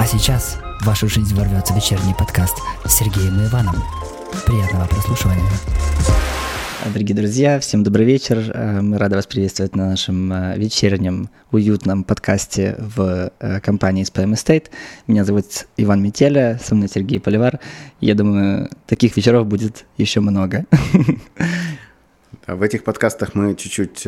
А сейчас в вашу жизнь ворвется вечерний подкаст с Сергеем и Иваном. Приятного прослушивания. Дорогие друзья, всем добрый вечер. Э, мы рады вас приветствовать на нашем э, вечернем уютном подкасте в э, компании SPM Estate. Меня зовут Иван Метеля, со мной Сергей Поливар. Я думаю, таких вечеров будет еще много. В этих подкастах мы чуть-чуть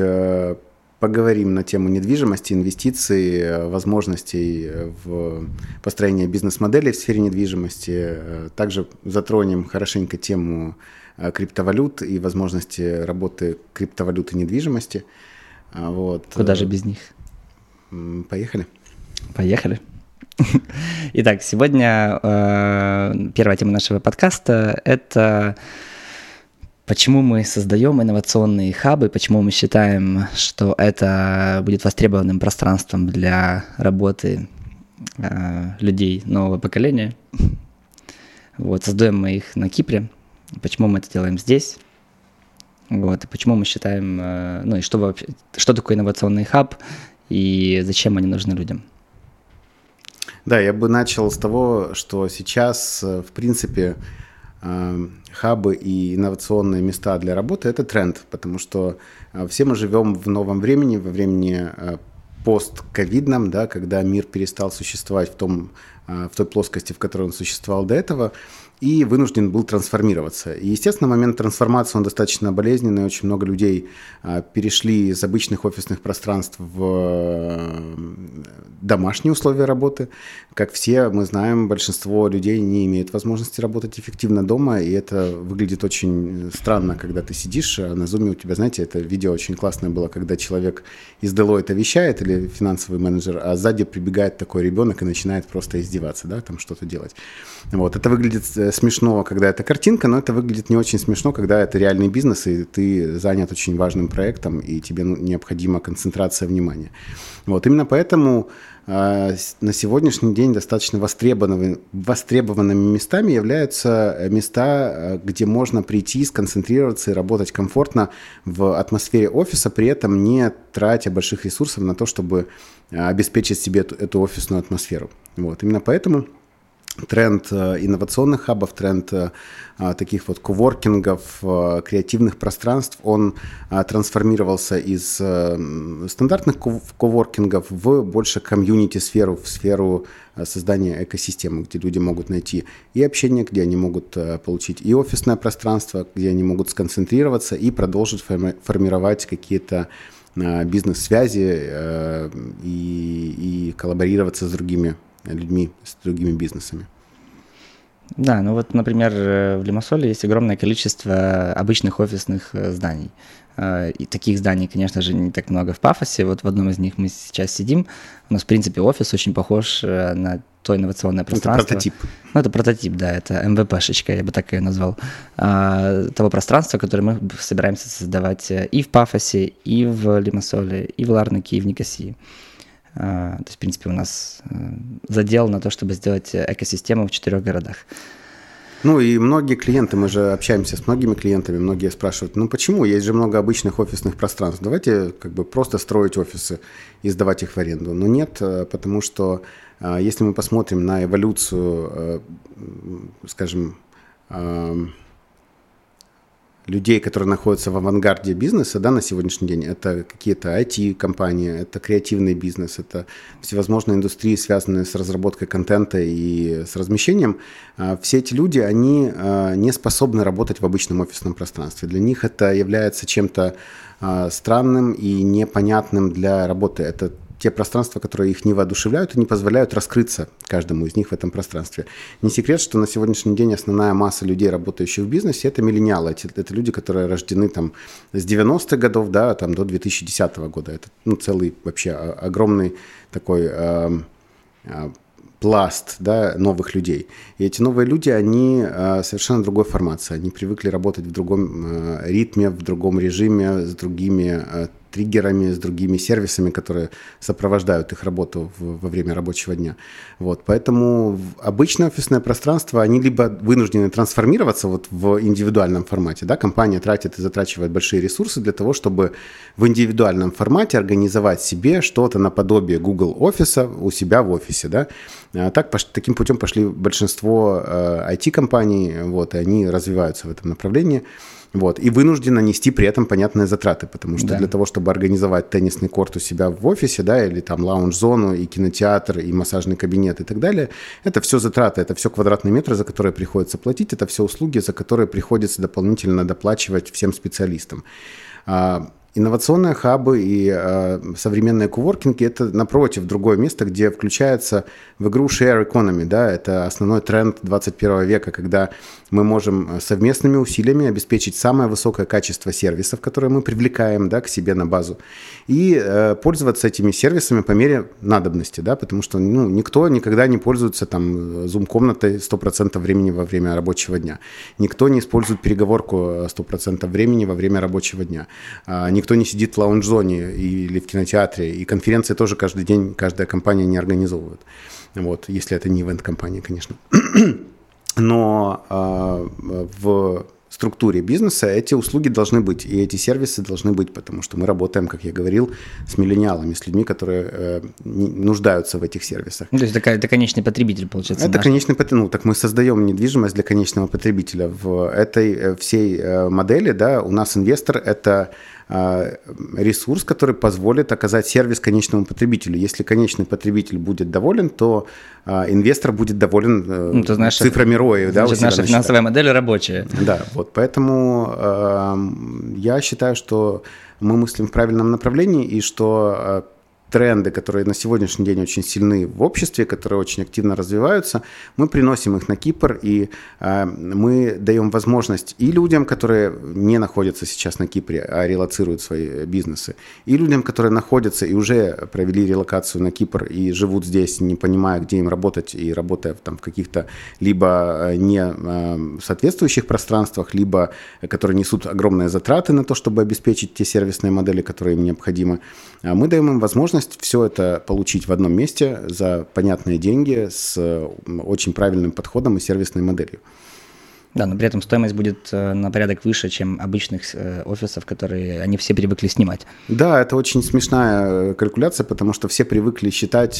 поговорим на тему недвижимости, инвестиций, возможностей в построении бизнес-моделей в сфере недвижимости. Также затронем хорошенько тему Э, криптовалют и возможности работы криптовалюты недвижимости. А, вот. Куда же без них? Поехали. Поехали. Итак, сегодня э, первая тема нашего подкаста – это почему мы создаем инновационные хабы, почему мы считаем, что это будет востребованным пространством для работы э, людей нового поколения. Вот, создаем мы их на Кипре – почему мы это делаем здесь, вот, и почему мы считаем, э, ну и что вообще, что такое инновационный хаб и зачем они нужны людям. Да, я бы начал с того, что сейчас, э, в принципе, хабы и инновационные места для работы – это тренд, потому что все мы живем в новом времени, во времени постковидном, да, когда мир перестал существовать в, том, в той плоскости, в которой он существовал до этого, и вынужден был трансформироваться. И, естественно, момент трансформации, он достаточно болезненный. Очень много людей а, перешли из обычных офисных пространств в э, домашние условия работы. Как все мы знаем, большинство людей не имеет возможности работать эффективно дома, и это выглядит очень странно, когда ты сидишь, а на зуме у тебя, знаете, это видео очень классное было, когда человек из Deloitte вещает, или финансовый менеджер, а сзади прибегает такой ребенок и начинает просто издеваться, да, там что-то делать. Вот, это выглядит э, смешно, когда это картинка, но это выглядит не очень смешно, когда это реальный бизнес, и ты занят очень важным проектом, и тебе необходима концентрация внимания. Вот, именно поэтому э, на сегодняшний день достаточно востребованными, востребованными местами являются места, э, где можно прийти, сконцентрироваться и работать комфортно в атмосфере офиса, при этом не тратя больших ресурсов на то, чтобы э, обеспечить себе эту, эту офисную атмосферу. Вот, именно поэтому тренд э, инновационных хабов, тренд э, а, таких вот коворкингов, э, креативных пространств, он трансформировался из стандартных коворкингов в больше комьюнити-сферу, в сферу создания экосистемы, где люди могут найти и общение, где они могут получить и офисное пространство, где они могут сконцентрироваться и продолжить формировать какие-то бизнес-связи и, и коллаборироваться с другими людьми, с другими бизнесами. Да, ну вот, например, э, в Лимассоле есть огромное количество обычных офисных э, зданий. Э, и таких зданий, конечно же, не так много в Пафосе. Вот в одном из них мы сейчас сидим. У нас, в принципе, офис очень похож на то инновационное пространство. Это прототип. Ну, это прототип, да, это МВПшечка, я бы так ее назвал. Того пространства, которое мы собираемся создавать и в Пафосе, и в Лимассоле, и в Ларнаке, и в Никосии. А, то есть, в принципе, у нас э, задел на то, чтобы сделать экосистему в четырех городах. Ну и многие клиенты, мы же общаемся с многими клиентами, многие спрашивают, ну почему, есть же много обычных офисных пространств, давайте как бы просто строить офисы и сдавать их в аренду. Но нет, э, потому что э, если мы посмотрим на эволюцию, скажем, людей, которые находятся в авангарде бизнеса да, на сегодняшний день. Это какие-то IT-компании, это креативный бизнес, это всевозможные индустрии, связанные с разработкой контента и с размещением. А, все эти люди, они а, не способны работать в обычном офисном пространстве. Для них это является чем-то а, странным и непонятным для работы. Это те пространства, которые их не воодушевляют и не позволяют раскрыться каждому из них в этом пространстве. Не секрет, что на сегодняшний день основная масса людей, работающих в бизнесе, это миллениалы. Это, это люди, которые рождены там с 90-х годов да, там, до 2010 года. Это ну, целый вообще огромный такой э, э, пласт да, новых людей. И эти новые люди, они э, совершенно другой формации. Они привыкли работать в другом э, ритме, в другом режиме, с другими э, триггерами, с другими сервисами, которые сопровождают их работу в, во время рабочего дня. Вот, поэтому обычное офисное пространство, они либо вынуждены трансформироваться вот в индивидуальном формате, да, компания тратит и затрачивает большие ресурсы для того, чтобы в индивидуальном формате организовать себе что-то наподобие Google офиса у себя в офисе, да. А так, таким путем пошли большинство э, IT-компаний, вот, и они развиваются в этом направлении. Вот, и вынуждена нести при этом понятные затраты, потому что да. для того, чтобы организовать теннисный корт у себя в офисе, да, или там лаунж-зону, и кинотеатр, и массажный кабинет и так далее, это все затраты, это все квадратные метры, за которые приходится платить, это все услуги, за которые приходится дополнительно доплачивать всем специалистам. А, Инновационные хабы и э, современные коворкинги – это, напротив, другое место, где включается в игру share economy. Да? Это основной тренд 21 века, когда мы можем э, совместными усилиями обеспечить самое высокое качество сервисов, которые мы привлекаем да, к себе на базу, и э, пользоваться этими сервисами по мере надобности, да? потому что ну, никто никогда не пользуется там зум-комнатой 100% времени во время рабочего дня. Никто не использует переговорку 100% времени во время рабочего дня. Никто не сидит в лаунж-зоне или в кинотеатре, и конференции тоже каждый день каждая компания не организовывает. Вот, если это не ивент-компания, конечно. Но э, в структуре бизнеса эти услуги должны быть, и эти сервисы должны быть, потому что мы работаем, как я говорил, с миллениалами, с людьми, которые э, нуждаются в этих сервисах. Ну, то есть это, это конечный потребитель, получается? Это наш... конечный потребитель. Ну, так мы создаем недвижимость для конечного потребителя. В этой э, всей э, модели, да, у нас инвестор – это ресурс, который позволит оказать сервис конечному потребителю. Если конечный потребитель будет доволен, то а, инвестор будет доволен э, ну, то знаешь, цифрами ROI. Значит, да, наша финансовая модель рабочая. Да, вот поэтому э, я считаю, что мы мыслим в правильном направлении и что тренды, которые на сегодняшний день очень сильны в обществе, которые очень активно развиваются, мы приносим их на Кипр, и э, мы даем возможность и людям, которые не находятся сейчас на Кипре, а релацируют свои бизнесы, и людям, которые находятся и уже провели релокацию на Кипр и живут здесь, не понимая, где им работать, и работая там в каких-то либо э, не э, соответствующих пространствах, либо которые несут огромные затраты на то, чтобы обеспечить те сервисные модели, которые им необходимы. А мы даем им возможность возможность все это получить в одном месте за понятные деньги с очень правильным подходом и сервисной моделью. Да, но при этом стоимость будет э, на порядок выше, чем обычных э, офисов, которые они все привыкли снимать. Да, это очень смешная э, калькуляция, потому что все привыкли считать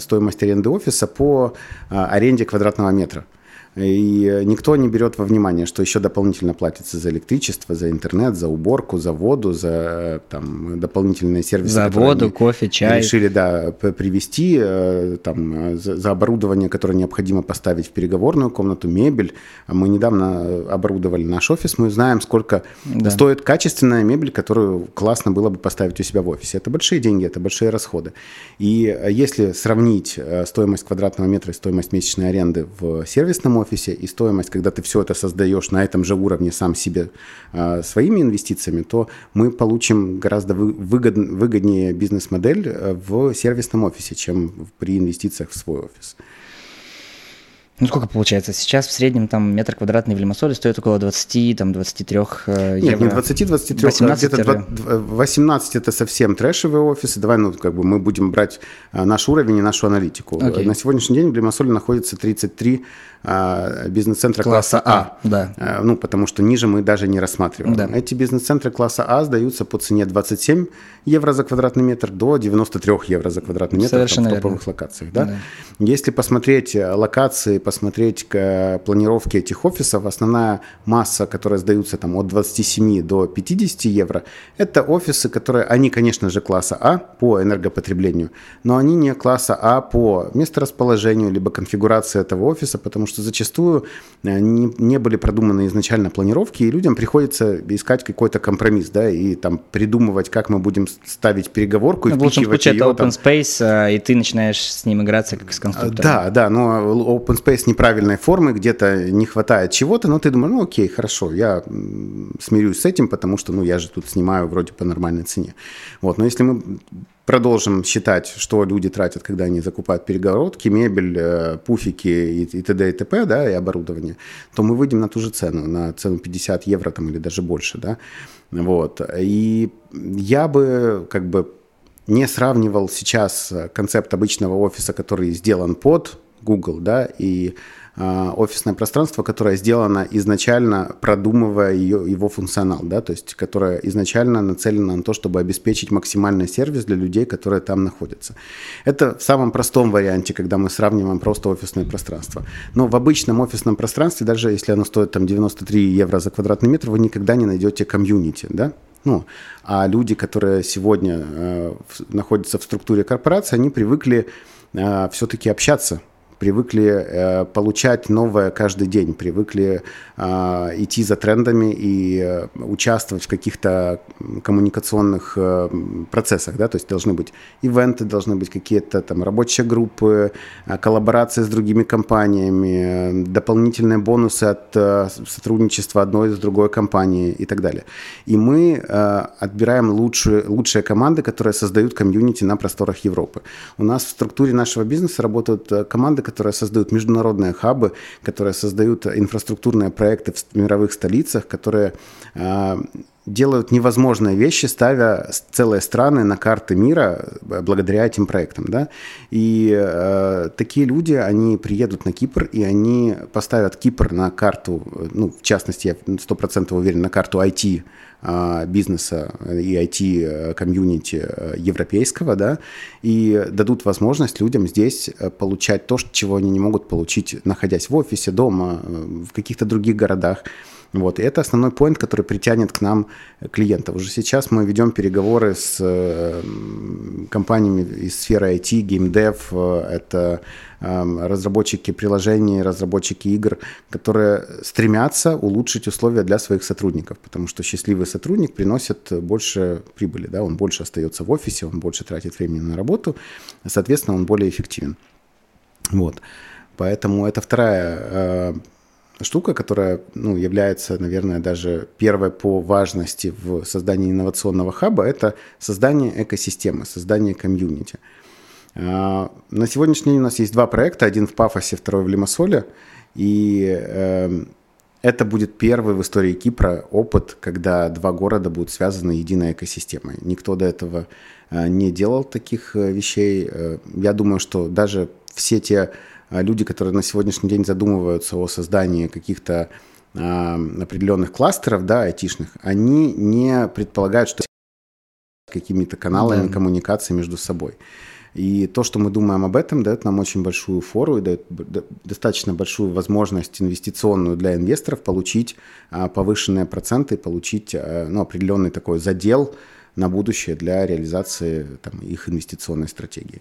стоимость аренды офиса по аренде квадратного метра. И никто не берет во внимание, что еще дополнительно платится за электричество, за интернет, за уборку, за воду, за там, дополнительные сервисы. За воду, кофе, чай. Решили, да, привести, э, там, за, за оборудование, которое необходимо поставить в переговорную комнату, мебель. Мы недавно оборудовали наш офис, мы знаем, сколько да. стоит качественная мебель, которую классно было бы поставить у себя в офисе. Это большие деньги, это большие расходы. И если сравнить э, стоимость квадратного метра и стоимость месячной аренды в сервисном офисе и стоимость, когда ты все это создаешь на этом же уровне сам себе э, своими инвестициями, то мы получим гораздо выгод, выгоднее бизнес-модель э, в сервисном офисе, чем при инвестициях в свой офис. Ну, сколько получается? Сейчас в среднем там метр квадратный в Лимассоле стоит около 20, там 23 э, Нет, евро. не 20, 23, 18 где-то 18 это совсем трэшевые офисы. Давай, ну, как бы мы будем брать а, наш уровень и нашу аналитику. Okay. На сегодняшний день в Лимассоле находится 33 а, бизнес-центра класса, класса А. Да. А, ну, потому что ниже мы даже не рассматриваем. Да. Эти бизнес-центры класса А сдаются по цене 27 евро за квадратный метр до 93 евро за квадратный метр Совершенно там, в топовых верно. локациях. Да? Да. Если посмотреть э, локации, посмотреть к планировке этих офисов, основная масса, которая сдаются там от 27 до 50 евро, это офисы, которые, они, конечно же, класса А по энергопотреблению, но они не класса А по месторасположению либо конфигурации этого офиса, потому что зачастую э, не, не были продуманы изначально планировки, и людям приходится искать какой-то компромисс, да, и там придумывать, как мы будем ставить переговорку. Ну, в лучшем случае это open там... space, а, и ты начинаешь с ним играться как с конструктором. Да, да, но open space неправильной формы, где-то не хватает чего-то, но ты думаешь, ну окей, хорошо, я смирюсь с этим, потому что, ну, я же тут снимаю вроде по нормальной цене. Вот, но если мы продолжим считать, что люди тратят, когда они закупают перегородки, мебель, э, пуфики и, и т.д. и т.п., да, и оборудование, то мы выйдем на ту же цену, на цену 50 евро там или даже больше, да. Вот. И я бы как бы не сравнивал сейчас концепт обычного офиса, который сделан под Google, да, и а, офисное пространство, которое сделано изначально, продумывая ее, его функционал, да, то есть которое изначально нацелено на то, чтобы обеспечить максимальный сервис для людей, которые там находятся. Это в самом простом варианте, когда мы сравниваем просто офисное пространство. Но в обычном офисном пространстве, даже если оно стоит там 93 евро за квадратный метр, вы никогда не найдете комьюнити, да, ну, а люди, которые сегодня э, находятся в структуре корпорации, они привыкли э, все-таки общаться привыкли э, получать новое каждый день, привыкли э, идти за трендами и э, участвовать в каких-то коммуникационных процессах, да, то есть должны быть ивенты, должны быть какие-то там рабочие группы, коллаборации с другими компаниями, дополнительные бонусы от сотрудничества одной с другой компанией и так далее. И мы отбираем лучшие, лучшие команды, которые создают комьюнити на просторах Европы. У нас в структуре нашего бизнеса работают команды, которые создают международные хабы, которые создают инфраструктурные проекты в мировых столицах, которые э, делают невозможные вещи, ставя целые страны на карты мира благодаря этим проектам. Да? И э, такие люди, они приедут на Кипр, и они поставят Кипр на карту, ну, в частности, я 100% уверен, на карту IT а, бизнеса и IT-комьюнити э, европейского, да, и дадут возможность людям здесь э, получать то, чего они не могут получить, находясь в офисе, дома, э, в каких-то других городах. Вот. И это основной поинт, который притянет к нам клиентов. Уже сейчас мы ведем переговоры с компаниями из сферы IT, геймдев, это разработчики приложений, разработчики игр, которые стремятся улучшить условия для своих сотрудников, потому что счастливый сотрудник приносит больше прибыли, да, он больше остается в офисе, он больше тратит времени на работу, соответственно, он более эффективен. Вот. Поэтому это вторая э, штука, которая ну, является, наверное, даже первой по важности в создании инновационного хаба, это создание экосистемы, создание комьюнити. А, на сегодняшний день у нас есть два проекта, один в Пафосе, второй в Лимассоле, и эм, это будет первый в истории Кипра опыт, когда два города будут связаны единой экосистемой. Никто до этого э, не делал таких э, вещей. Э, я думаю, что даже все те люди, которые на сегодняшний день задумываются о создании каких-то определенных кластеров, да, айтишных, они не предполагают, что какими-то каналами да. коммуникации между собой. И то, что мы думаем об этом, дает нам очень большую фору и дает достаточно большую возможность инвестиционную для инвесторов получить а, повышенные проценты, получить а, ну, определенный такой задел на будущее для реализации там, их инвестиционной стратегии.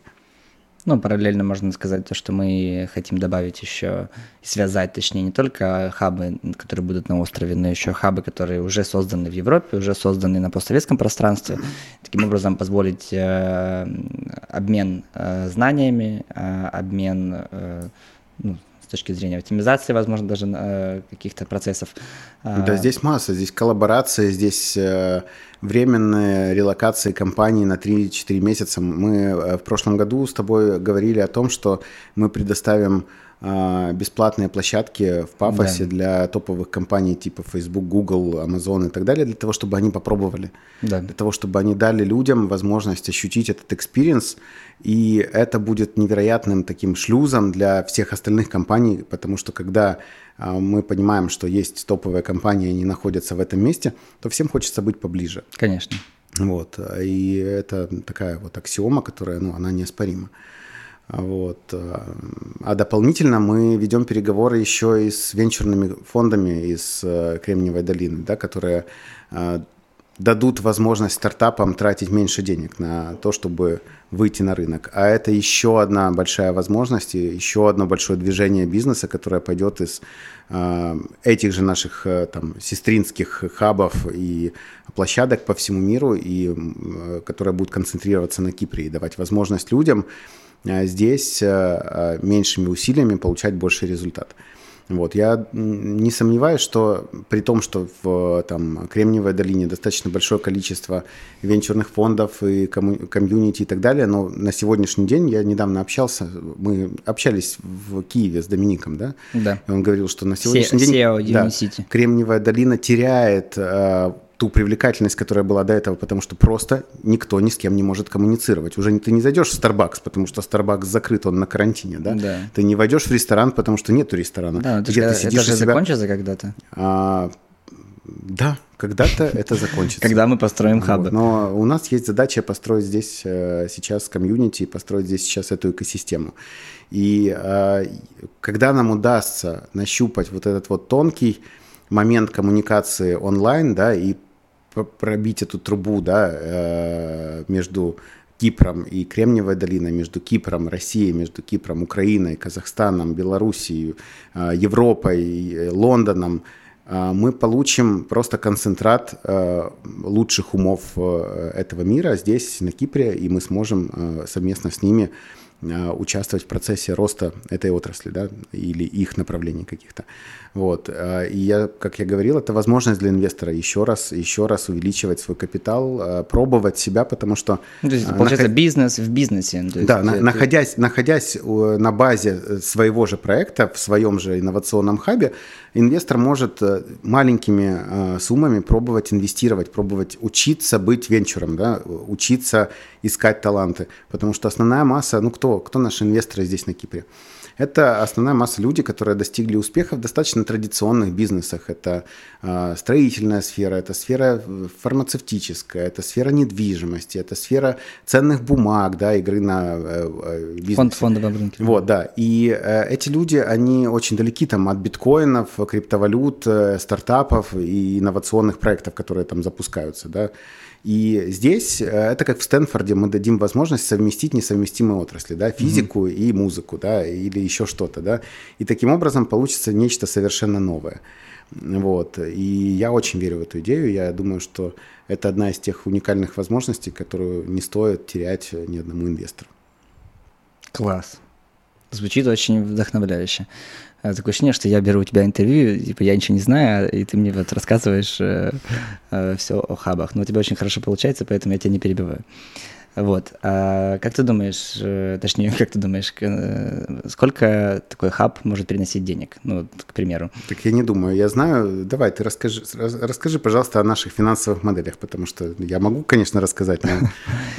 Ну, параллельно можно сказать то, что мы хотим добавить еще, связать, точнее, не только хабы, которые будут на острове, но еще хабы, которые уже созданы в Европе, уже созданы на постсоветском пространстве. Таким образом, позволить э, обмен э, знаниями, э, обмен э, ну, точки зрения оптимизации, возможно, даже э, каких-то процессов. А, да, здесь масса, здесь коллаборации, здесь э, временные релокации компаний на 3-4 месяца. Мы э, в прошлом году с тобой говорили о том, что мы предоставим бесплатные площадки в Пафосе да. для топовых компаний типа Facebook, Google, Amazon и так далее, для того, чтобы они попробовали, да. для того, чтобы они дали людям возможность ощутить этот experience, и это будет невероятным таким шлюзом для всех остальных компаний, потому что когда а, мы понимаем, что есть топовые компании, они находятся в этом месте, то всем хочется быть поближе. Конечно. Вот, и это такая вот аксиома, которая, ну, она неоспорима. Вот. Э, а дополнительно мы ведем переговоры еще и с венчурными фондами из э, Кремниевой долины, да, которые э, дадут возможность стартапам тратить меньше денег на то, чтобы выйти на рынок. А это еще одна большая возможность, еще одно большое движение бизнеса, которое пойдет из этих же наших там, сестринских хабов и площадок по всему миру, и которая будет концентрироваться на Кипре и давать возможность людям здесь э, э, меньшими усилиями получать больший результат. Вот, я не сомневаюсь, что при том, что в там, Кремниевой долине достаточно большое количество венчурных фондов и комьюнити и так далее, но на сегодняшний день я недавно общался, мы общались в Киеве с Домиником, да? Да. И он говорил, что на сегодняшний Се- день да, Кремниевая долина теряет э, ту привлекательность, которая была до этого, потому что просто никто ни с кем не может коммуницировать. Уже ты не зайдешь в Starbucks, потому что Starbucks закрыт, он на карантине, да? да. Ты не войдешь в ресторан, потому что нету ресторана. Да, где ты сидишь это же себя... закончится когда-то. А, да, когда-то это закончится. Когда мы построим хабы. Но у нас есть задача построить здесь э, сейчас комьюнити, построить здесь сейчас эту экосистему. И э, когда нам удастся нащупать вот этот вот тонкий момент коммуникации онлайн, да, и пробить эту трубу, да, э, между Кипром и Кремниевой долиной, между Кипром, Россией, между Кипром, Украиной, Казахстаном, Белоруссией, э, Европой, Лондоном, э, мы получим просто концентрат лучших умов этого мира здесь, на Кипре, и мы сможем совместно с ними участвовать в процессе роста этой отрасли, да, или их направлений каких-то. Вот. А, и я, как я говорил, это возможность для инвестора еще раз, еще раз увеличивать свой капитал, а, пробовать себя, потому что... То есть, а, получается, наход... бизнес в бизнесе. То есть, да, это... находясь, находясь на базе э, своего же проекта, в своем же инновационном хабе, инвестор может э, маленькими суммами пробовать инвестировать, пробовать учиться быть венчуром, да, учиться искать таланты, потому что основная масса, ну кто, кто наши инвесторы здесь на Кипре? Это основная масса людей, которые достигли успеха в достаточно традиционных бизнесах. Это э, строительная сфера, это сфера фармацевтическая, это сфера недвижимости, это сфера ценных бумаг, да, игры на э, э бизнес. Фонд фондовом рынке. Вот, да. И э, эти люди, они очень далеки там от биткоинов, криптовалют, э, стартапов и инновационных проектов, которые там запускаются, да. И здесь э, это как в Стэнфорде мы дадим возможность совместить несовместимые отрасли, да, физику mm-hmm. и музыку, да, или еще что-то, да. И таким образом получится нечто совершенно новое. Вот. И я очень верю в эту идею. Я думаю, что это одна из тех уникальных возможностей, которую не стоит терять ни одному инвестору. Класс. Звучит очень вдохновляюще. Э, такое ощущение, что я беру у тебя интервью, типа я ничего не знаю, и ты мне вот рассказываешь э, э, все о хабах. Но у тебя очень хорошо получается, поэтому я тебя не перебиваю. Вот. А как ты думаешь, э, точнее, как ты думаешь, э, сколько такой хаб может приносить денег? Ну, к примеру. Так я не думаю. Я знаю. Давай, ты расскажи, расскажи, пожалуйста, о наших финансовых моделях, потому что я могу, конечно, рассказать, но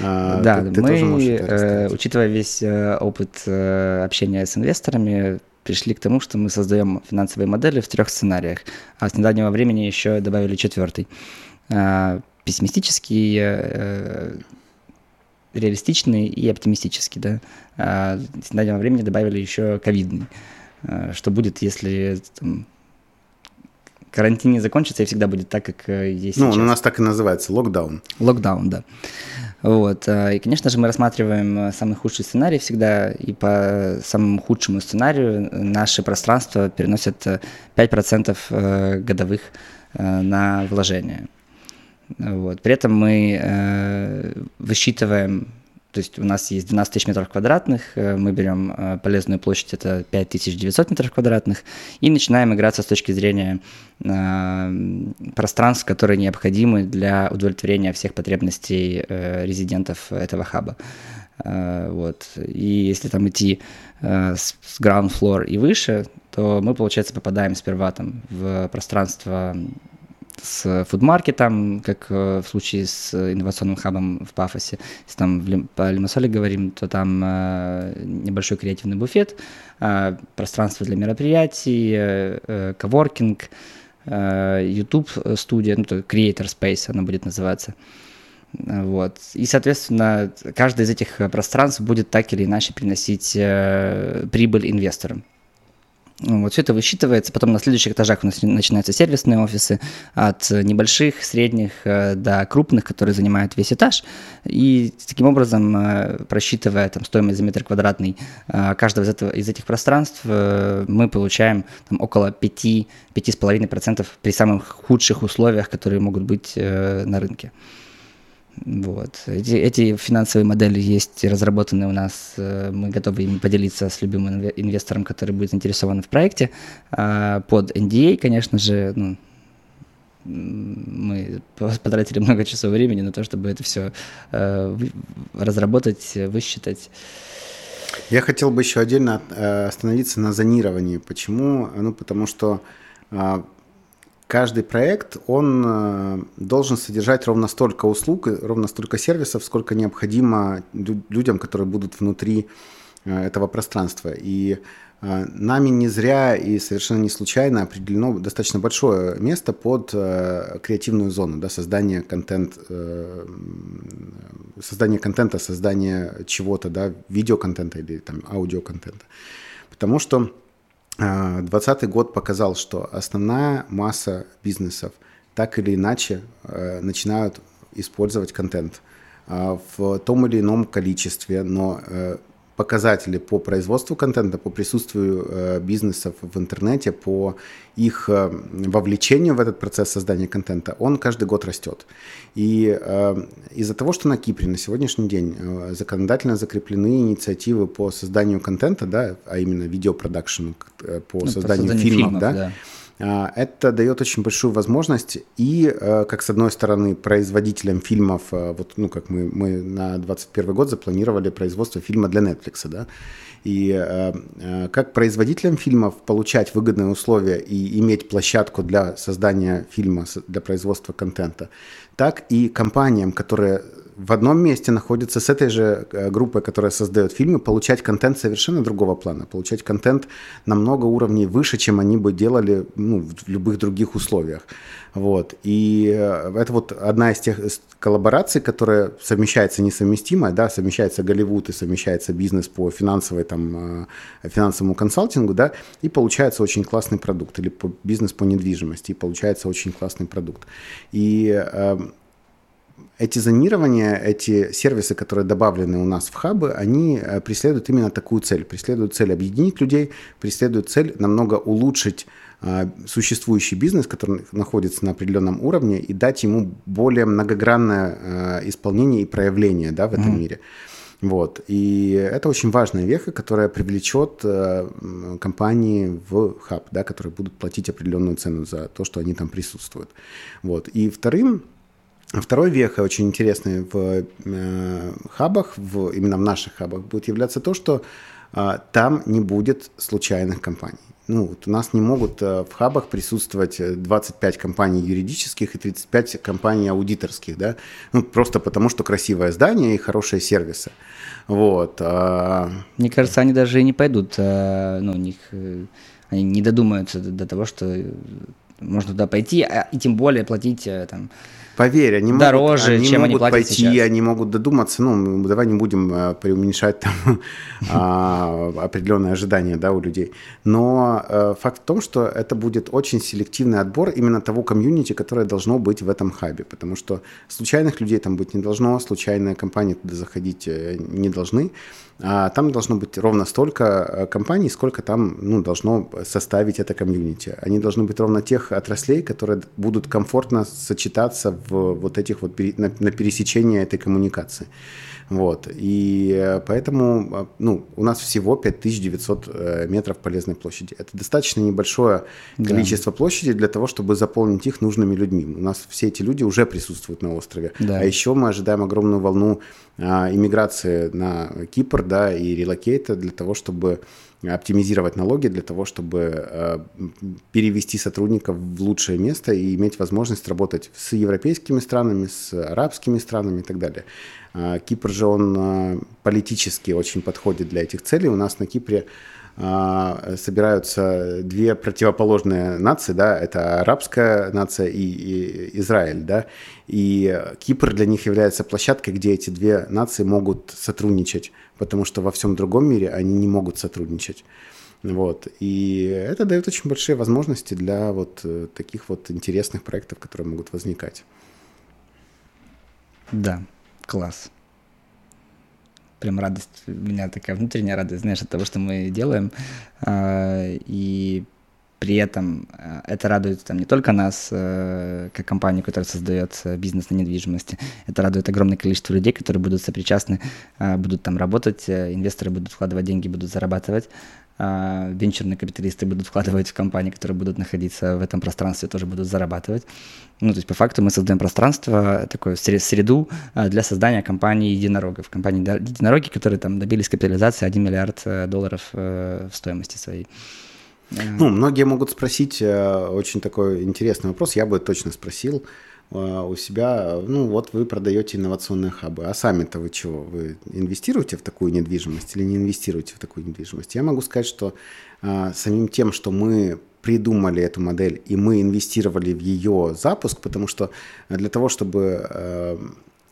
а, Да, мы, учитывая весь опыт общения с инвесторами, пришли к тому, что мы создаем финансовые модели в трех сценариях, а с недавнего времени еще добавили четвертый. А, пессимистический, э, реалистичный и оптимистический. Да? А с недавнего времени добавили еще ковидный. А, что будет, если там, карантин не закончится и всегда будет так, как э, есть ну, сейчас. Ну, у нас так и называется, локдаун. Локдаун, да. Вот. Э, и, конечно же, мы рассматриваем э, самый худший сценарий всегда, и по самому худшему сценарию наши пространства переносят 5% годовых на вложение. Вот. При этом мы высчитываем то есть у нас есть 12 тысяч метров квадратных, э, мы берем э, полезную площадь, это 5900 метров квадратных, и начинаем играться с точки зрения э, пространств, которые необходимы для удовлетворения всех потребностей резидентов этого хаба. Вот. И если там идти с ground floor и выше, то мы, получается, попадаем сперва там в пространство с фудмаркетом, как э, в случае с инновационным хабом в Пафосе. Если там по Лимассоле говорим, то там э, небольшой креативный буфет, э, пространство для мероприятий, э, э, коворкинг, э, YouTube студия, ну, то Creator Space она будет называться. Вот. И, соответственно, каждое из этих пространств будет так или иначе приносить э, прибыль инвесторам. Вот, все это высчитывается. Потом на следующих этажах у нас начинаются сервисные офисы от небольших, средних э, до крупных, которые занимают весь этаж. И таким образом, э, просчитывая там, стоимость за метр квадратный э, каждого из, этого, из этих пространств, мы получаем там, около 5-5,5% при самых худших условиях, которые могут быть на рынке. Вот. Эти, эти финансовые модели есть разработаны у нас. Э, мы готовы ими поделиться с любым инвестором, который будет заинтересован в проекте. А, под NDA, конечно же, ну, мы потратили много часов времени на то, чтобы это все э, разработать, высчитать. Я хотел бы еще отдельно э, остановиться на зонировании. Почему? Ну, потому что а, каждый проект, он э, должен содержать ровно столько услуг, ровно столько сервисов, сколько необходимо людям, которые будут внутри э, этого пространства. И э, нами не зря и совершенно не случайно определено достаточно большое место под креативную зону, да, создание, контент, создание контента, создание чего-то, да, видеоконтента или там аудиоконтента. Потому что 2020 год показал, что основная масса бизнесов так или иначе э, начинают использовать контент э, в том или ином количестве, но э, показатели по производству контента, по присутствию э, бизнесов в интернете, по их э, вовлечению в этот процесс создания контента, он каждый год растет. И э, из-за того, что на Кипре на сегодняшний день законодательно закреплены инициативы по созданию контента, да, а именно видеопродакшену, по ну, созданию фильмов, фильмов да, да это дает очень большую возможность и, э, как с одной стороны, производителям фильмов, э, вот, ну, как мы, мы на 2021 год запланировали производство фильма для Netflix, да, и э, как производителям фильмов получать выгодные условия и иметь площадку для создания фильма, для производства контента, так и компаниям, которые в одном месте находится с этой же э, группой, которая создает фильмы, получать контент совершенно другого плана, получать контент на много уровней выше, чем они бы делали ну, в любых других условиях. Вот. И э, это вот одна из тех коллабораций, которая совмещается несовместимая, да, совмещается Голливуд и совмещается бизнес по финансовой, там, э, финансовому консалтингу, да, и получается очень классный продукт, или по, бизнес по недвижимости, и получается очень классный продукт. И эти зонирования, эти сервисы, которые добавлены у нас в хабы, они э, преследуют именно такую цель. Преследуют цель объединить людей, преследуют цель намного улучшить э, существующий бизнес, который находится на определенном уровне, и дать ему более многогранное э, исполнение и проявление да, в этом mm. мире. Вот. И это очень важная веха, которая привлечет э, компании в хаб, да, которые будут платить определенную цену за то, что они там присутствуют. Вот. И вторым Второй веха, очень интересный в э, хабах, в, именно в наших хабах, будет являться то, что э, там не будет случайных компаний. Ну, вот у нас не могут э, в хабах присутствовать 25 компаний юридических и 35 компаний аудиторских, да, ну, просто потому что красивое здание и хорошие сервисы. Вот. А... Мне кажется, они даже и не пойдут, а, ну, у них, э, они не додумаются до того, что можно туда пойти, а, и тем более платить там Поверь, они дороже, могут, они чем могут они пойти, сейчас. они могут додуматься. Ну, давай не будем э, преуменьшать там а, определенные ожидания да, у людей. Но э, факт в том, что это будет очень селективный отбор именно того комьюнити, которое должно быть в этом хабе. Потому что случайных людей там быть не должно, случайные компании туда заходить э, не должны. А там должно быть ровно столько э, компаний, сколько там ну, должно составить это комьюнити. Они должны быть ровно тех отраслей, которые будут комфортно сочетаться в вот этих вот на, на пересечении этой коммуникации. Вот. И э, поэтому э, ну, у нас всего 5900 метров полезной площади. Это достаточно небольшое количество да. площади для того, чтобы заполнить их нужными людьми. У нас все эти люди уже присутствуют на острове. Да. А еще мы ожидаем огромную волну а, иммиграции на Кипр да, и релокейта для того, чтобы оптимизировать налоги, для того, чтобы перевести сотрудников в лучшее место и иметь возможность работать с европейскими странами, с арабскими странами и так далее. А, Кипр же, он политически очень подходит для этих целей. У нас на Кипре а, собираются две противоположные нации, да, это арабская нация и, и Израиль, да, и Кипр для них является площадкой, где эти две нации могут сотрудничать, потому что во всем другом мире они не могут сотрудничать. Вот. И это дает очень большие возможности для вот э, таких вот интересных проектов, которые могут возникать. Да, класс. Прям радость, у меня такая внутренняя радость, знаешь, от того, что мы делаем. А, и при этом это радует там, не только нас, как компанию, которая создает бизнес на недвижимости, это радует огромное количество людей, которые будут сопричастны, будут там работать, инвесторы будут вкладывать деньги, будут зарабатывать, а, венчурные капиталисты будут вкладывать в компании, которые будут находиться в этом пространстве, тоже будут зарабатывать. Ну, то есть по факту мы создаем пространство, такую среду а, для создания компании единорогов. Компании единороги, которые там добились капитализации 1 миллиард э, долларов э, в стоимости своей. Ну, многие могут спросить э, очень такой интересный вопрос, я бы точно спросил, а, у себя, ну вот вы продаете инновационные хабы, а сами-то вы чего? Вы инвестируете в такую недвижимость или не инвестируете в такую недвижимость? Я могу сказать, что а, самим тем, что мы придумали эту модель и мы инвестировали в ее запуск, потому что для того, чтобы а,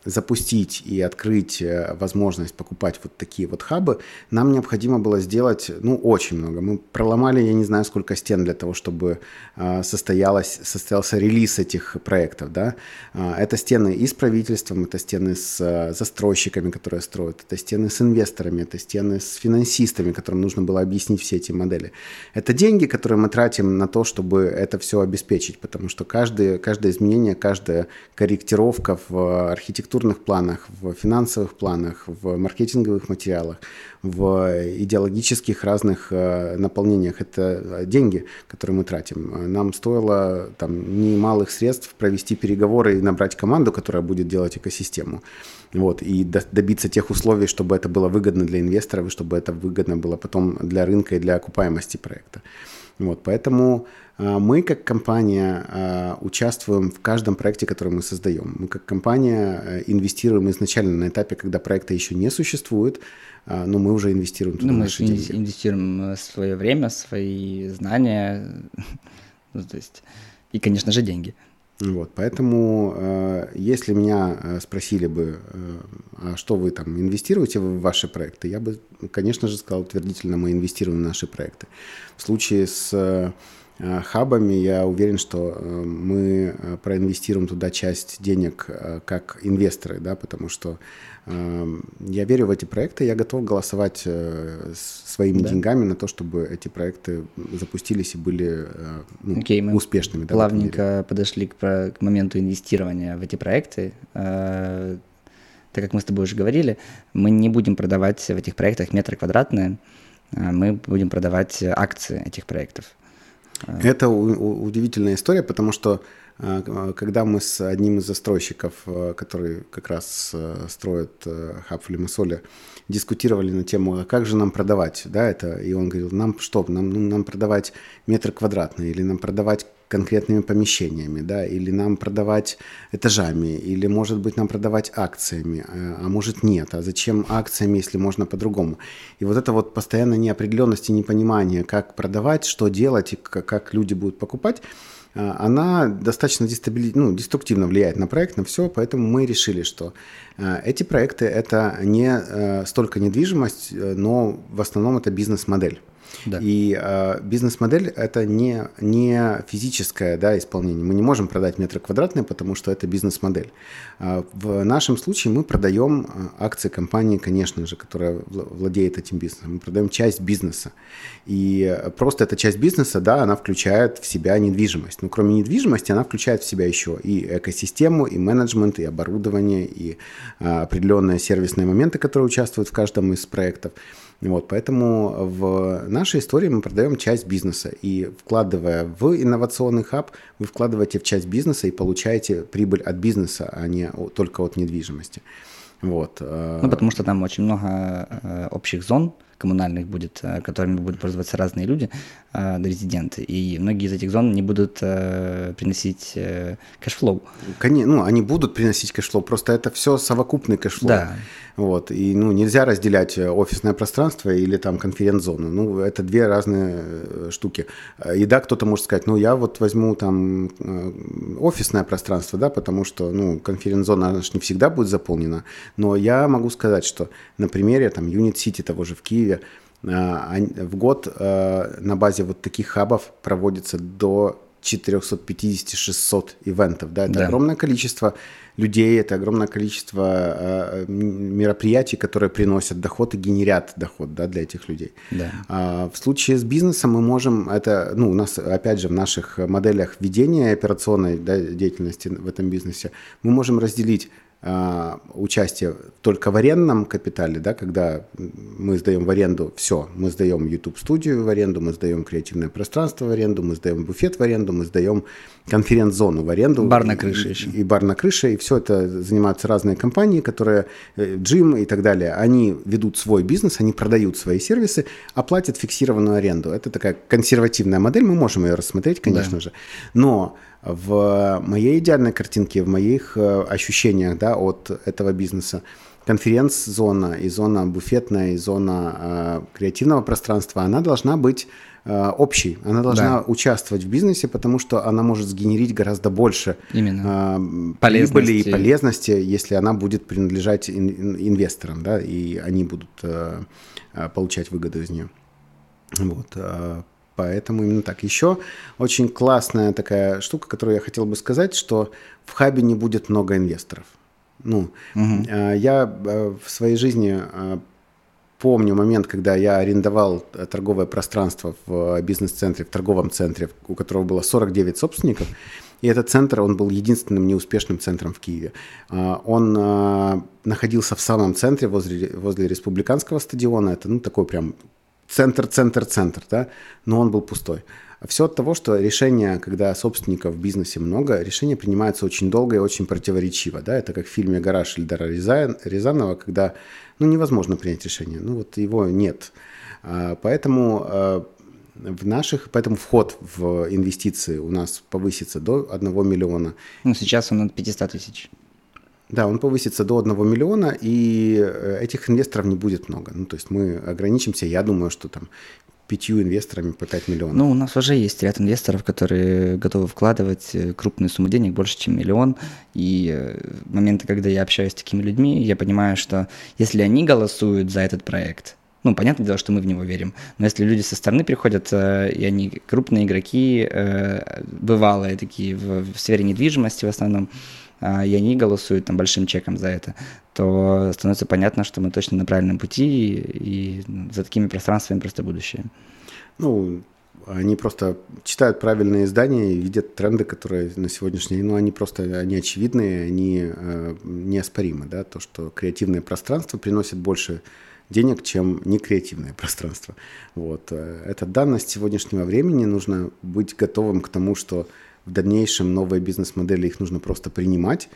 запустить и открыть э, возможность покупать вот такие вот хабы, нам необходимо было сделать, ну, очень много. Мы проломали, я не знаю, сколько стен для того, чтобы э, состоялось, состоялся релиз этих проектов, да. А, это стены и с правительством, это стены с э, застройщиками, которые строят, это стены с инвесторами, это стены с финансистами, которым нужно было объяснить все эти модели. Это деньги, которые мы тратим на то, чтобы это все обеспечить, потому что каждое, каждое изменение, каждая корректировка в архитектуре архитектурных планах, в финансовых планах, в маркетинговых материалах, в идеологических разных э, наполнениях. Это деньги, которые мы тратим. Нам стоило там, немалых средств провести переговоры и набрать команду, которая будет делать экосистему. Вот, и добиться тех условий, чтобы это было выгодно для инвесторов, и чтобы это выгодно было потом для рынка и для окупаемости проекта. Вот, поэтому э, мы как компания э, участвуем в каждом проекте, который мы создаем. Мы как компания э, инвестируем изначально на этапе, когда проекта еще не существует, но мы уже инвестируем туда ну, мы наши деньги. инвестируем свое время, свои знания, ну, то есть, и, конечно же, деньги. Вот, поэтому, э, если меня э, спросили бы, э, а что вы там инвестируете в ваши проекты, я бы, конечно же, сказал утвердительно, мы инвестируем в наши проекты. В случае с хабами, я уверен, что мы проинвестируем туда часть денег как инвесторы, да, потому что я верю в эти проекты, я готов голосовать э, своими да. деньгами на то, чтобы эти проекты запустились и были э, ну, Окей, мы успешными. Да, плавненько подошли к, к моменту инвестирования в эти проекты. Э, так как мы с тобой уже говорили, мы не будем продавать в этих проектах метры квадратные, мы будем продавать акции этих проектов. Это удивительная история, потому что когда мы с одним из застройщиков, э, который как раз э, строит э, хаб в Лимассоле, дискутировали на тему, а как же нам продавать, да, это, и он говорил, нам что, нам, ну, нам продавать метр квадратный, или нам продавать конкретными помещениями, да, или нам продавать этажами, или, может быть, нам продавать акциями, а может нет, а зачем акциями, если можно по-другому. И вот это вот постоянная неопределенность и непонимание, как продавать, что делать и как люди будут покупать, а, она достаточно дестабили... ну, деструктивно влияет на проект, на все, поэтому мы решили, что а, эти проекты – это не э, столько недвижимость, э, но в основном это бизнес-модель. Да. И э, бизнес-модель это не, не физическое да, исполнение. Мы не можем продать метры квадратные, потому что это бизнес-модель. Э, в нашем случае мы продаем а, акции компании, конечно же, которая владеет этим бизнесом. Мы продаем часть бизнеса. И просто эта часть бизнеса, да, она включает в себя недвижимость. Но кроме недвижимости, она включает в себя еще и экосистему, и менеджмент, и оборудование, и э, определенные сервисные моменты, которые участвуют в каждом из проектов. Вот, поэтому в нашей истории мы продаем часть бизнеса. И вкладывая в инновационный хаб, вы вкладываете в часть бизнеса и получаете прибыль от бизнеса, а не только от недвижимости. Вот. Э, ну, потому что там очень много э, общих зон, коммунальных будет, э, которыми будут пользоваться разные люди, э, резиденты, и многие из этих зон не будут э, приносить cash flow. Конечно, ну, они будут приносить cash flow, просто это все совокупный cash flow. Да. Вот, и, ну, нельзя разделять офисное пространство или там конференц-зону, ну, это две разные штуки. И да, кто-то может сказать, ну, я вот возьму там офисное пространство, да, потому что, ну, конференц-зона, она же не всегда будет заполнена, но я могу сказать, что на примере там Unit City того же в Киеве, а, в год а, на базе вот таких хабов проводится до 450-600 ивентов. Да? Это Да. огромное количество людей, это огромное количество м- мероприятий, которые приносят доход и генерят доход да, для этих людей. Да. А в случае с бизнесом мы можем, это, ну, у нас, опять же, в наших моделях ведения операционной да, деятельности в этом бизнесе, мы можем разделить а, участие только в арендном капитале, да, когда мы сдаем в аренду все, мы сдаем YouTube-студию в аренду, мы сдаем креативное пространство в аренду, мы сдаем буфет в аренду, мы сдаем конференц-зону в аренду. Бар на И- крыше еще. И бар на крыше, и все это занимаются разные компании, которые, э, джим и так далее, они ведут свой бизнес, они продают свои сервисы, оплатят фиксированную аренду. Это такая консервативная модель, мы можем ее рассмотреть, конечно же. Но в моей идеальной картинке, в моих э, ощущениях да, от этого бизнеса, конференц-зона и зона буфетная, и зона э, креативного пространства, она должна быть э, общей, она должна Да. участвовать в бизнесе, потому что она может сгенерить гораздо больше Именно. а, Полезности. прибыли и полезности, если она будет принадлежать ин- ин- инвесторам, да, и они будут э, э, получать выгоду из нее. Вот. э, Поэтому именно так. Еще очень классная такая штука, которую я хотел бы сказать, что в хабе не будет много инвесторов. Ну, э, я э, в своей жизни э, помню момент, когда я арендовал э, торговое пространство в бизнес-центре, в торговом центре, у которого было 49 собственников. И этот центр, он был единственным неуспешным центром в Киеве. А, Он находился в самом центре, возле, возле республиканского стадиона. Это, ну, такой прям центр, центр, центр, да, но он был пустой. Все от того, что решения, когда собственников в бизнесе много, решения принимаются очень долго и очень противоречиво. Да? Это как в фильме «Гараж» Ильдара Ряза- Рязанова, когда ну, невозможно принять решение, ну вот его нет. А, Поэтому а, в наших, поэтому вход в инвестиции у нас повысится до 1 миллиона. Ну, сейчас он от 500 тысяч. Да, он повысится до 1 миллиона, и э, этих инвесторов не будет много. Ну, то есть мы ограничимся, я думаю, что там пятью инвесторами по 5 миллионов. Ну, у нас уже есть ряд инвесторов, которые готовы вкладывать э, крупную сумму денег, больше, чем миллион. И э, моменты, когда я общаюсь с такими людьми, я понимаю, что если они голосуют за этот проект, ну, понятное дело, что мы в него верим, но если люди со стороны приходят, э, и они крупные игроки, э, бывалые такие в, в сфере недвижимости в основном, и они голосуют там большим чеком за это, то становится понятно, что мы точно на правильном пути, и, и за такими пространствами просто будущее. Ну, они просто читают правильные издания и видят тренды, которые на сегодняшний день, ну, они просто, они очевидные, они э, неоспоримы, да, то, что креативное пространство приносит больше денег, чем некреативное пространство. Вот. э, Это данность сегодняшнего времени, нужно быть готовым к тому, что в дальнейшем новые бизнес-модели, их нужно просто принимать,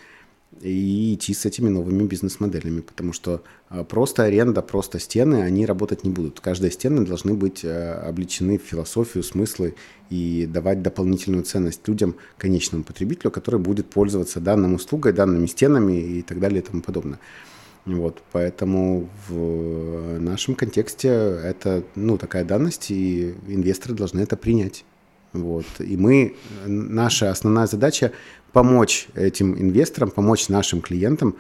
и идти с этими новыми бизнес-моделями, потому что а, просто аренда, просто стены, они работать не будут. Каждые стены должны быть а, обличены в философию, смыслы и давать дополнительную ценность людям, конечному потребителю, который будет пользоваться данной услугой, данными стенами и так далее и тому подобное. Вот, поэтому в нашем контексте это ну, такая данность, и инвесторы должны это принять. Вот. И мы, наша основная задача помочь этим инвесторам, помочь нашим клиентам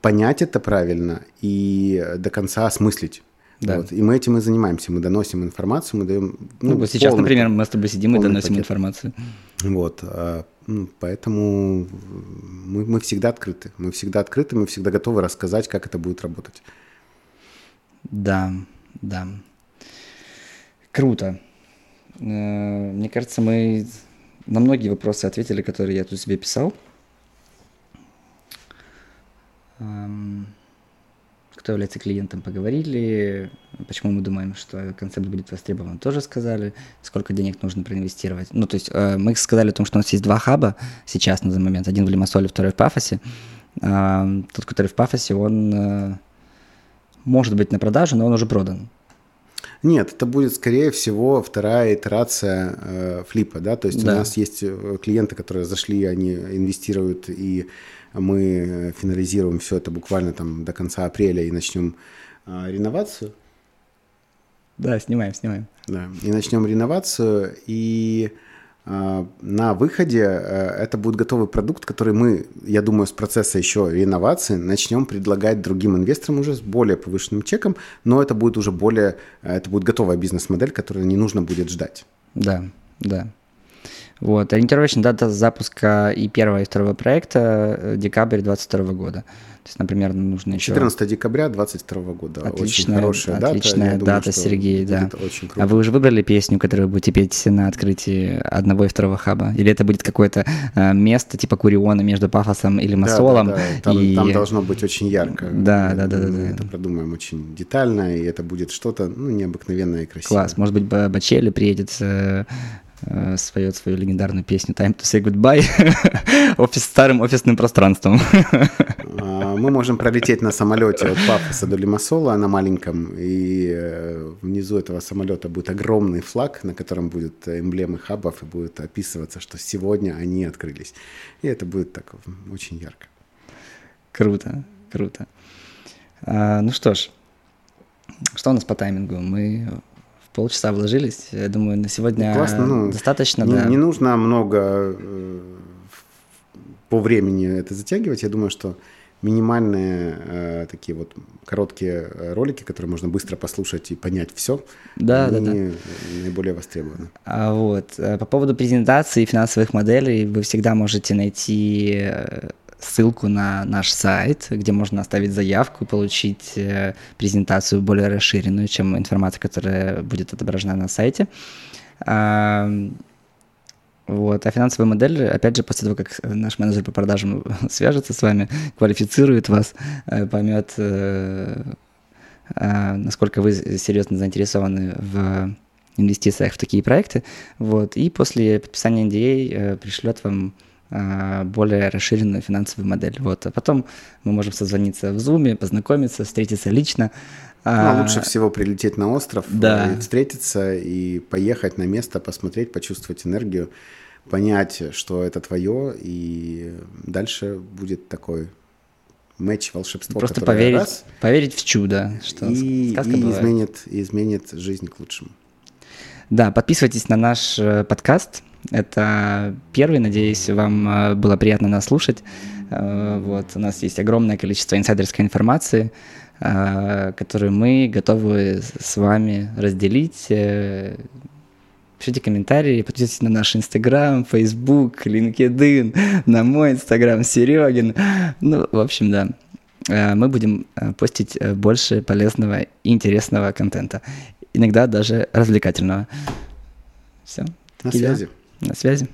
понять это правильно и до конца осмыслить. Да. Вот. И мы этим и занимаемся. Мы доносим информацию, мы даем... Ну, вот сейчас, полный- например, мы с тобой сидим и доносим пакет. информацию. Вот, а, ну, поэтому мы, мы всегда открыты. Мы всегда открыты, мы всегда готовы рассказать, как это будет работать. Да, да. Круто. Э, Мне кажется, мы на многие вопросы ответили, которые я тут себе писал. Эм, Кто является клиентом, поговорили. Почему мы думаем, что концепт будет востребован, тоже сказали. Сколько денег нужно проинвестировать. Ну, то есть э, мы сказали о том, что у нас есть два хаба сейчас на данный момент. Один в Лимассоле, второй в Пафосе. Эм, Тот, который в Пафосе, он э, может быть на продажу, но он уже продан. Нет, это будет, скорее всего, вторая итерация э, флипа, да, то есть Да. у нас есть э, клиенты, которые зашли, они инвестируют, и мы финализируем все это буквально там до конца апреля и начнем э, реновацию, Да, снимаем, снимаем. да, и начнем реновацию, и на выходе э, это будет готовый продукт, который мы, я думаю, с процесса еще реновации начнем предлагать другим инвесторам уже с более повышенным чеком, но это будет уже более, э, это будет готовая бизнес-модель, которую не нужно будет ждать. Да, да. Вот. Ориентировочная дата запуска и первого, и второго проекта э, декабрь 2022 года. То есть, например, нужно еще... 14 декабря 2022 года. Отличная, очень хорошая дата. отличная дата, думаю, что Сергей, да. Очень круто. А вы уже выбрали песню, которую вы будете петь на открытии одного и второго хаба? Или это будет какое-то э, место типа Куриона между пафосом или Да, масолом? да, да. Там, и... там должно быть очень ярко. Да, да, да, да, Мы да. это продумаем очень детально, и это будет что-то ну, необыкновенное и красивое. Класс. Может быть, Ба- Бачели приедет, э, споет свою легендарную песню «Time to say goodbye» офис, старым офисным пространством. А, Мы можем пролететь на самолете от Пафоса до Лимассола на маленьком, и э, внизу этого самолета будет огромный флаг, на котором будут эмблемы хабов, и будет описываться, что сегодня они открылись. И это будет так очень ярко. Круто, круто. А, ну что ж, что у нас по таймингу? Мы полчаса вложились. Я думаю, на сегодня Классно, ну, достаточно, не, да. не нужно много э, по времени это затягивать. Я думаю, что минимальные э, такие вот короткие ролики, которые можно быстро послушать и понять все, Да, да, они наиболее востребованы. А вот э, по поводу презентации финансовых моделей вы всегда можете найти э, ссылку на наш сайт, где можно оставить заявку и получить э, презентацию более расширенную, чем информация, которая будет отображена на сайте. А, Вот. А финансовая модель, опять же, после того, как наш менеджер по продажам свяжется с вами, квалифицирует вас, э, поймет, э, э, насколько вы серьезно заинтересованы в инвестициях в такие проекты, вот, и после подписания NDA э, пришлет вам более расширенную финансовую модель. Вот. А потом мы можем созвониться в Zoom, познакомиться, встретиться лично. Ну, А, а лучше всего прилететь на остров, Да. э, встретиться и поехать на место, посмотреть, почувствовать энергию, понять, что это твое, и дальше будет такой матч волшебство, Просто поверить, раз, поверить в чудо, что и, и бывает. изменит, и изменит жизнь к лучшему. Да, подписывайтесь на наш э, подкаст. Это первый, надеюсь, вам э, было приятно нас слушать. Э, Вот, у нас есть огромное количество инсайдерской информации, э, которую мы готовы с- вами разделить. Пишите комментарии, подписывайтесь на наш Инстаграм, Фейсбук, LinkedIn, на мой Инстаграм, Серегин. Ну, в общем, да. Мы будем постить больше полезного и интересного контента. Иногда даже развлекательного. Все. На связи. На связи.